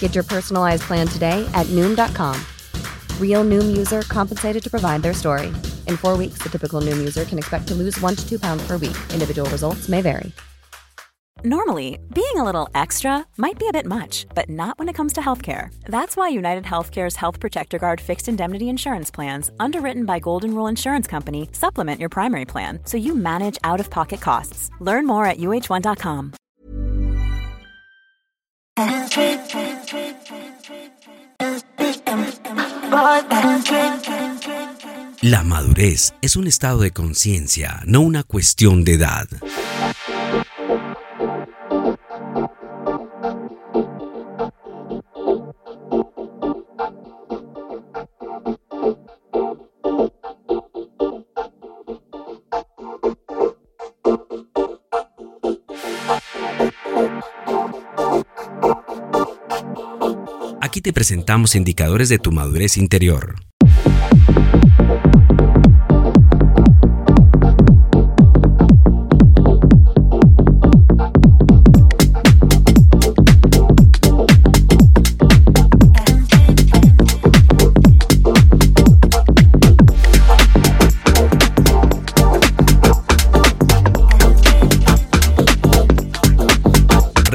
Get your personalized plan today at Noom.com. Real Noom user compensated to provide their story. In four weeks, the typical Noom user can expect to lose one to two pounds per week. Individual results may vary. Normally, being a little extra might be a bit much, but not when it comes to healthcare. That's why United Healthcare's Health Protector Guard fixed indemnity insurance plans, underwritten by Golden Rule Insurance Company, supplement your primary plan so you manage out of pocket costs. Learn more at uh1.com. La madurez es un estado de conciencia, no una cuestión de edad. Aquí te presentamos indicadores de tu madurez interior.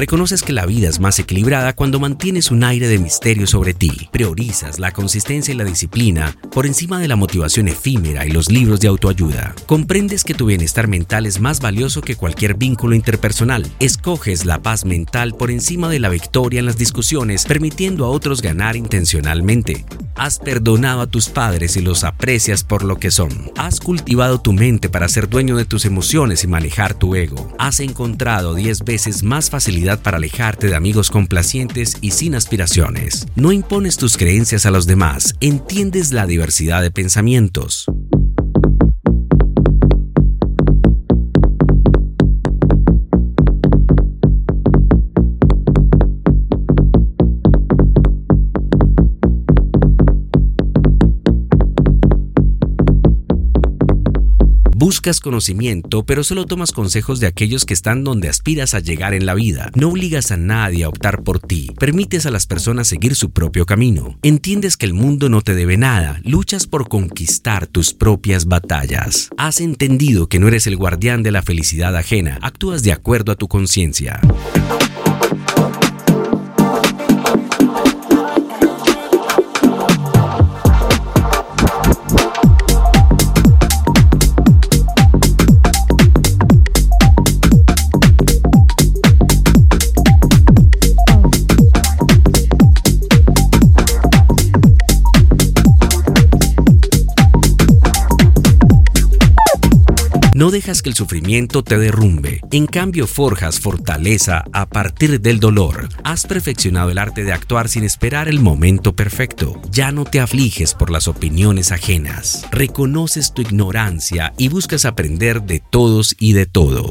Reconoces que la vida es más equilibrada cuando mantienes un aire de misterio sobre ti. Priorizas la consistencia y la disciplina por encima de la motivación efímera y los libros de autoayuda. Comprendes que tu bienestar mental es más valioso que cualquier vínculo interpersonal. Escoges la paz mental por encima de la victoria en las discusiones, permitiendo a otros ganar intencionalmente. Has perdonado a tus padres y los aprecias por lo que son. Has cultivado tu mente para ser dueño de tus emociones y manejar tu ego. Has encontrado 10 veces más facilidad para alejarte de amigos complacientes y sin aspiraciones. No impones tus creencias a los demás, entiendes la diversidad de pensamientos. Buscas conocimiento, pero solo tomas consejos de aquellos que están donde aspiras a llegar en la vida. No obligas a nadie a optar por ti. Permites a las personas seguir su propio camino. Entiendes que el mundo no te debe nada. Luchas por conquistar tus propias batallas. Has entendido que no eres el guardián de la felicidad ajena. Actúas de acuerdo a tu conciencia. No dejas que el sufrimiento te derrumbe, en cambio forjas fortaleza a partir del dolor. Has perfeccionado el arte de actuar sin esperar el momento perfecto. Ya no te afliges por las opiniones ajenas. Reconoces tu ignorancia y buscas aprender de todos y de todo.